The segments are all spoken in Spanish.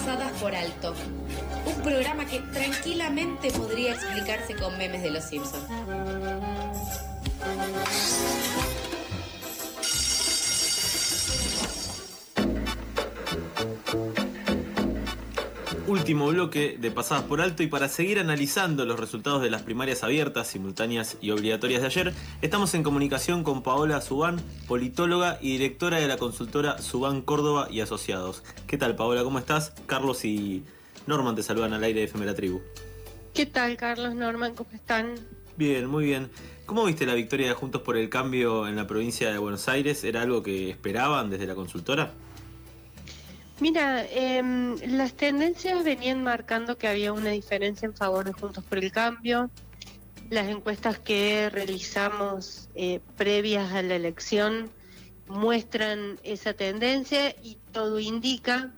pasadas por alto. Un programa que tranquilamente podría explicarse con memes de los Simpsons. Último bloque de pasadas por alto y para seguir analizando los resultados de las primarias abiertas, simultáneas y obligatorias de ayer, estamos en comunicación con Paola Subán, politóloga y directora de la consultora Subán Córdoba y Asociados. ¿Qué tal Paola? ¿Cómo estás? Carlos y Norman te saludan al aire de FM La Tribu. ¿Qué tal Carlos, Norman? ¿Cómo están? Bien, muy bien. ¿Cómo viste la victoria de Juntos por el Cambio en la provincia de Buenos Aires? ¿Era algo que esperaban desde la consultora? Mira, em, las tendencias venían marcando que había una diferencia en favor de Juntos por el Cambio. Las encuestas que realizamos eh, previas a la elección muestran esa tendencia y todo indica,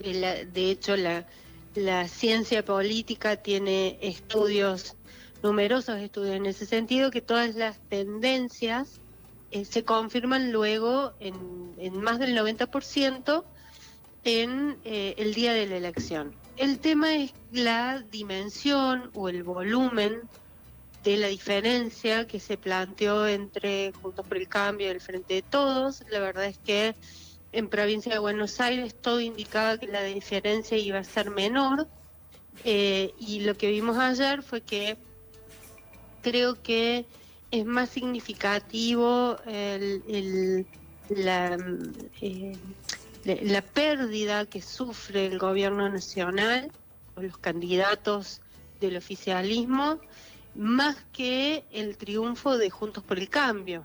de, hecho la, ciencia política tiene estudios, numerosos estudios en ese sentido, que todas las tendencias eh, se confirman luego en, en más del 90% en eh, el día de la elección. El tema es la dimensión o el volumen de la diferencia que se planteó entre Juntos por el Cambio y el Frente de Todos. La verdad es que en provincia de Buenos Aires todo indicaba que la diferencia iba a ser menor eh, y lo que vimos ayer fue que creo que es más significativo el, la, eh, la pérdida que sufre el gobierno nacional o los candidatos del oficialismo, más que el triunfo de Juntos por el Cambio.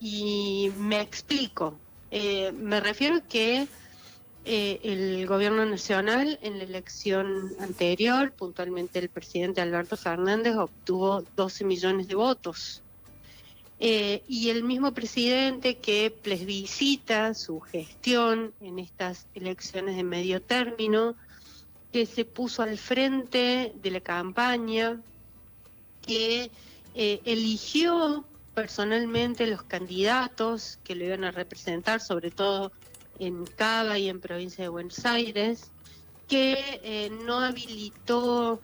Y me explico. Eh, me refiero a que eh, el gobierno nacional en la elección anterior, puntualmente el presidente Alberto Fernández, obtuvo 12 millones de votos. Eh, y el mismo presidente que plebiscita su gestión en estas elecciones de medio término, que se puso al frente de la campaña, que eh, eligió personalmente los candidatos que lo iban a representar, sobre todo en Cava y en provincia de Buenos Aires, que eh, no habilitó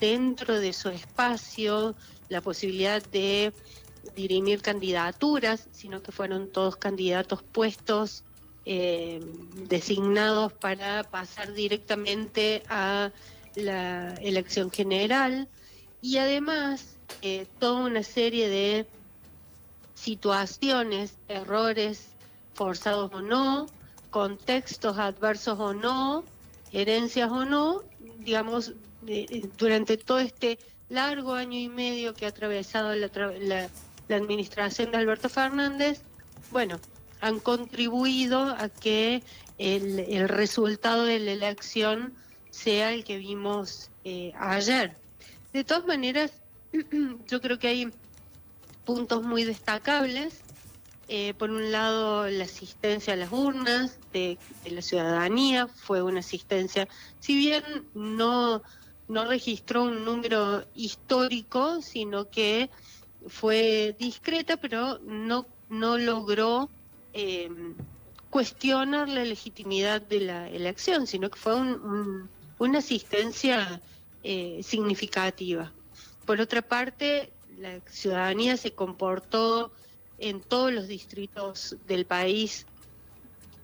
dentro de su espacio la posibilidad de dirimir candidaturas, sino que fueron todos candidatos puestos, eh, designados para pasar directamente a la elección general. Y además eh, toda una serie de situaciones, errores forzados o no, contextos adversos o no, herencias o no, digamos, durante todo este largo año y medio que ha atravesado la, la, la administración de Alberto Fernández, bueno, han contribuido a que el, resultado de la elección sea el que vimos eh, ayer. De todas maneras, yo creo que hay puntos muy destacables. Eh, por un lado, la asistencia a las urnas de, la ciudadanía fue una asistencia, si bien no, no registró un número histórico, sino que fue discreta, pero no, no logró em, cuestionar la legitimidad de la elección, sino que fue una asistencia eh, significativa. Por otra parte, la ciudadanía se comportó en todos los distritos del país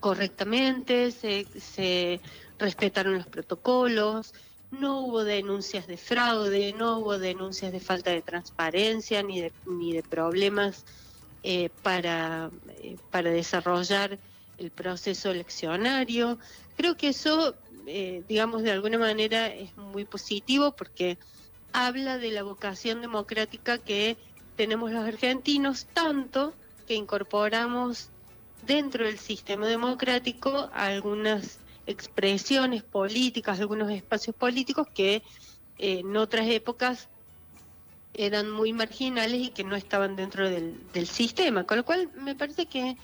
correctamente, se, se respetaron los protocolos, no hubo denuncias de fraude, no hubo denuncias de falta de transparencia ni de, ni de problemas eh, para, eh, para desarrollar el proceso eleccionario. Creo que eso, eh, digamos, de alguna manera es muy positivo porque habla de la vocación democrática que tenemos los argentinos, tanto que incorporamos dentro del sistema democrático algunas expresiones políticas, algunos espacios políticos que eh, en otras épocas eran muy marginales y que no estaban dentro del, sistema, con lo cual me parece que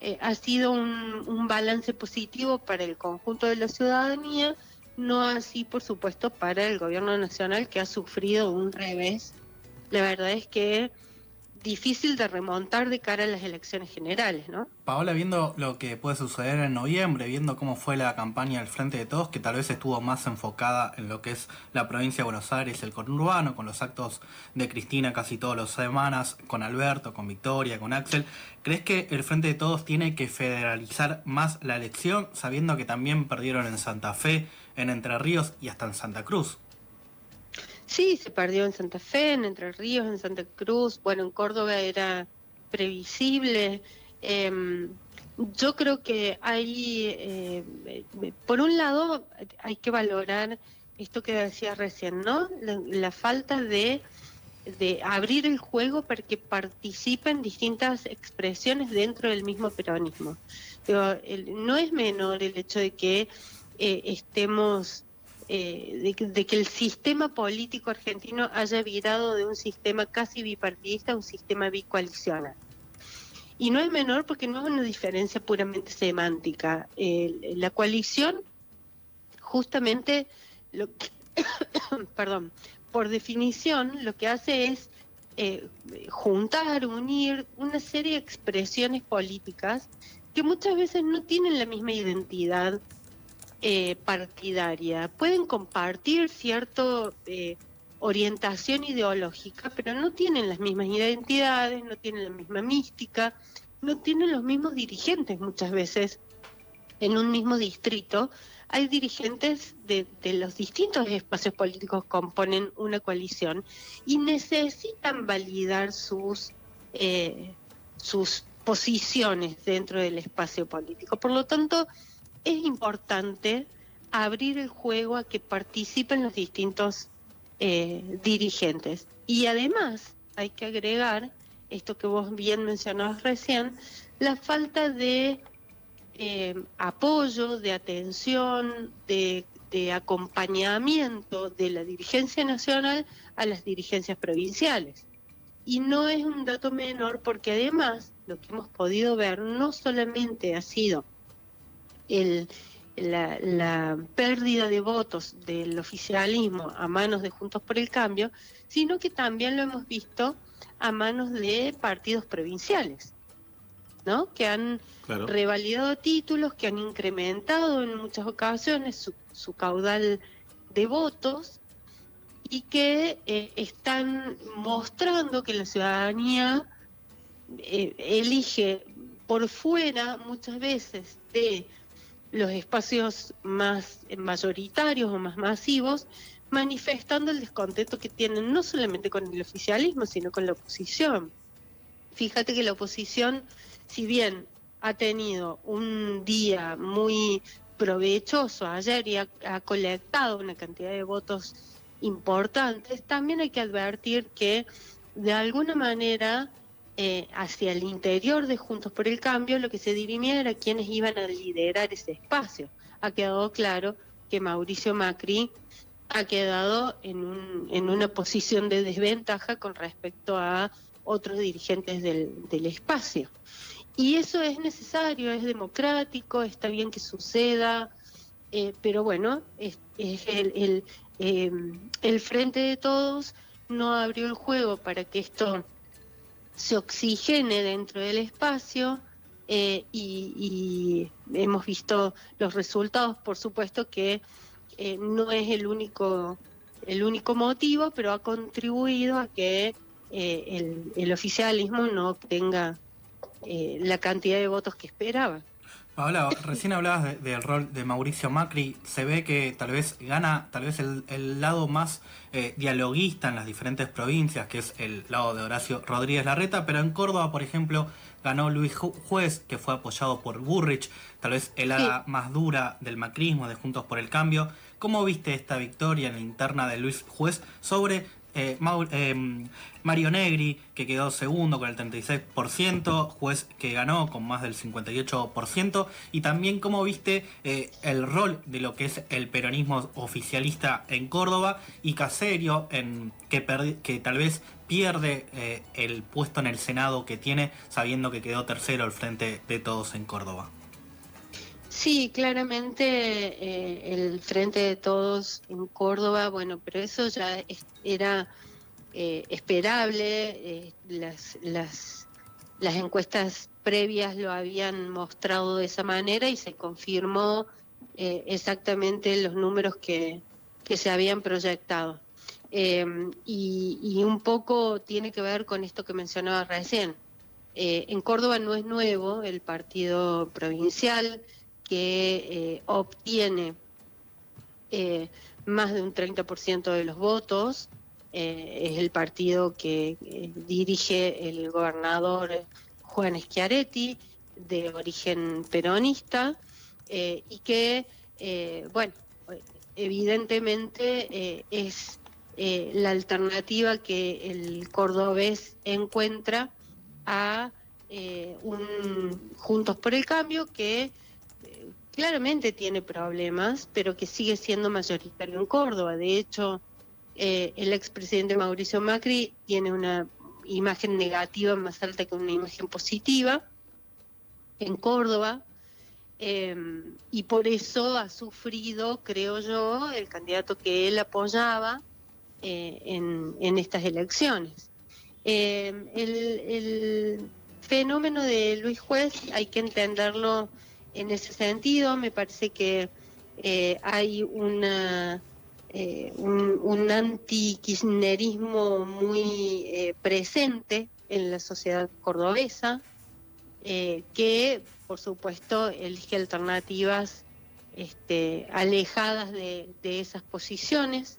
eh, ha sido un, balance positivo para el conjunto de la ciudadanía, no así por supuesto para el gobierno nacional que ha sufrido un revés. La verdad es que difícil de remontar de cara a las elecciones generales, ¿no? Paola, viendo lo que puede suceder en noviembre, viendo cómo fue la campaña al Frente de Todos, que tal vez estuvo más enfocada en lo que es la provincia de Buenos Aires, el conurbano, con los actos de Cristina casi todas las semanas, con Alberto, con Victoria, con Axel, ¿crees que el Frente de Todos tiene que federalizar más la elección, sabiendo que también perdieron en Santa Fe, en Entre Ríos y hasta en Santa Cruz? Sí, se perdió en Santa Fe, en Entre Ríos, en Santa Cruz, bueno, en Córdoba era previsible. Em, yo creo que hay, eh, por un lado, hay que valorar esto que decía recién, ¿no? La, falta de, de, abrir el juego para que participen distintas expresiones dentro del mismo peronismo. no es menor el hecho de que eh, estemos eh, de, que, el sistema político argentino haya virado de un sistema casi bipartidista a un sistema bicoalicional. Y no es menor porque no es una diferencia puramente semántica. la coalición, justamente, lo perdón, por definición, lo que hace es eh, juntar, unir una serie de expresiones políticas que muchas veces no tienen la misma identidad eh, partidaria. Pueden compartir cierta eh, orientación ideológica, pero no tienen las mismas identidades, no tienen la misma mística, no tienen los mismos dirigentes muchas veces en un mismo distrito. Hay dirigentes de, los distintos espacios políticos que componen una coalición y necesitan validar sus, eh, sus posiciones dentro del espacio político. Por lo tanto, es importante abrir el juego a que participen los distintos eh, dirigentes. Y además hay que agregar, esto que vos bien mencionabas recién, la falta de eh, apoyo, de atención, de, de acompañamiento de la dirigencia nacional a las dirigencias provinciales. Y no es un dato menor porque además lo que hemos podido ver no solamente ha sido el, la, pérdida de votos del oficialismo a manos de Juntos por el Cambio, sino que también lo hemos visto a manos de partidos provinciales, ¿no? Que han revalidado títulos, que han incrementado en muchas ocasiones su, su caudal de votos y que eh, están mostrando que la ciudadanía eh, elige por fuera muchas veces de los espacios más mayoritarios o más masivos, manifestando el descontento que tienen no solamente con el oficialismo, sino con la oposición. Fíjate que la oposición, si bien ha tenido un día muy provechoso ayer y ha, colectado una cantidad de votos importantes, también hay que advertir que de alguna manera eh, hacia el interior de Juntos por el Cambio, lo que se dirimía era quienes iban a liderar ese espacio. Ha quedado claro que Mauricio Macri ha quedado en, en una posición de desventaja con respecto a otros dirigentes del, del espacio. Y eso es necesario, es democrático, está bien que suceda, eh, pero bueno, el, eh, el Frente de Todos no abrió el juego para que esto se oxigene dentro del espacio eh, y, hemos visto los resultados, por supuesto que eh, no es el único el único motivo, pero ha contribuido a que eh, el, oficialismo no obtenga la cantidad de votos que esperaba. Paola, recién hablabas del rol de Mauricio Macri. Se ve que tal vez gana tal vez el, lado más eh, dialoguista en las diferentes provincias, que es el lado de Horacio Rodríguez Larreta, pero en Córdoba, por ejemplo, ganó Luis Juez, que fue apoyado por Burrich, tal vez el ala más dura del macrismo, de Juntos por el Cambio. ¿Cómo viste esta victoria en la interna de Luis Juez sobre eh, eh, Mario Negri, que quedó segundo con el 36%, juez que ganó con más del 58%, y también cómo viste eh, el rol de lo que es el peronismo oficialista en Córdoba y Caserio, en, que, que tal vez pierde el puesto en el Senado que tiene, sabiendo que quedó tercero al frente de todos en Córdoba. Sí, claramente el frente de todos en Córdoba, bueno, pero eso ya era eh, esperable. las, las, las encuestas previas lo habían mostrado de esa manera y se confirmó exactamente los números que, que se habían proyectado. y, y, un poco tiene que ver con esto que mencionaba recién. Eh, en Córdoba no es nuevo el partido provincial que eh, obtiene eh, más de un 30% de los votos. es el partido que dirige el gobernador Juan Schiaretti, de origen peronista, y que, bueno, evidentemente es la alternativa que el cordobés encuentra a eh, un Juntos por el Cambio que eh, claramente tiene problemas, pero que sigue siendo mayoritario en Córdoba. De hecho, eh, el expresidente Mauricio Macri tiene una imagen negativa más alta que una imagen positiva en Córdoba. y por eso ha sufrido, creo yo, el candidato que él apoyaba en, en estas elecciones. Eh, el, fenómeno de Luis Juez hay que entenderlo en ese sentido. Me parece que eh, hay una, eh, un, un anti-kirchnerismo muy presente en la sociedad cordobesa, que por supuesto elige alternativas este, alejadas de esas posiciones.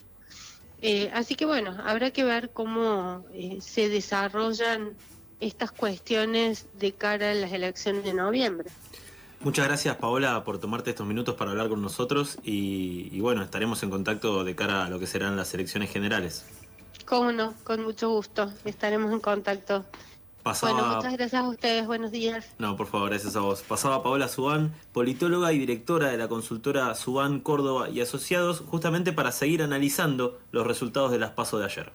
Eh, así que bueno, habrá que ver cómo eh, se desarrollan estas cuestiones de cara a las elecciones de noviembre. Muchas gracias Paola por tomarte estos minutos para hablar con nosotros y, bueno, estaremos en contacto de cara a lo que serán las elecciones generales. Cómo no, con mucho gusto, estaremos en contacto. Bueno, muchas gracias a ustedes, buenos días. No, por favor, gracias a vos. Pasaba Paola Subán, politóloga y directora de la consultora Subán Córdoba y Asociados, justamente para seguir analizando los resultados de las pasos de ayer.